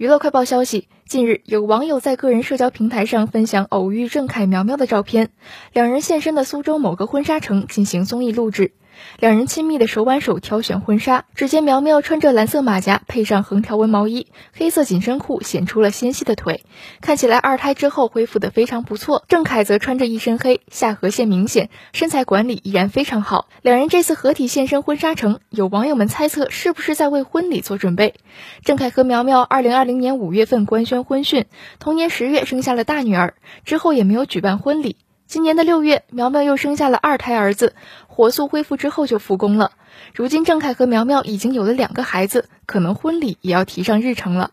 娱乐快报消息，近日有网友在个人社交平台上分享偶遇郑恺苗苗的照片，两人现身的苏州某个婚纱城进行综艺录制。两人亲密的手挽手挑选婚纱，只见苗苗穿着蓝色马甲，配上横条纹毛衣，黑色紧身裤显出了纤细的腿，看起来二胎之后恢复的非常不错。郑恺则穿着一身黑，下颌线明显，身材管理依然非常好。两人这次合体现身婚纱城，有网友们猜测是不是在为婚礼做准备。郑恺和苗苗二零二零年五月份官宣婚讯，同年十月生下了大女儿，之后也没有举办婚礼。今年的六月，苗苗又生下了二胎儿子，火速恢复之后就复工了。如今，郑恺和苗苗已经有了两个孩子，可能婚礼也要提上日程了。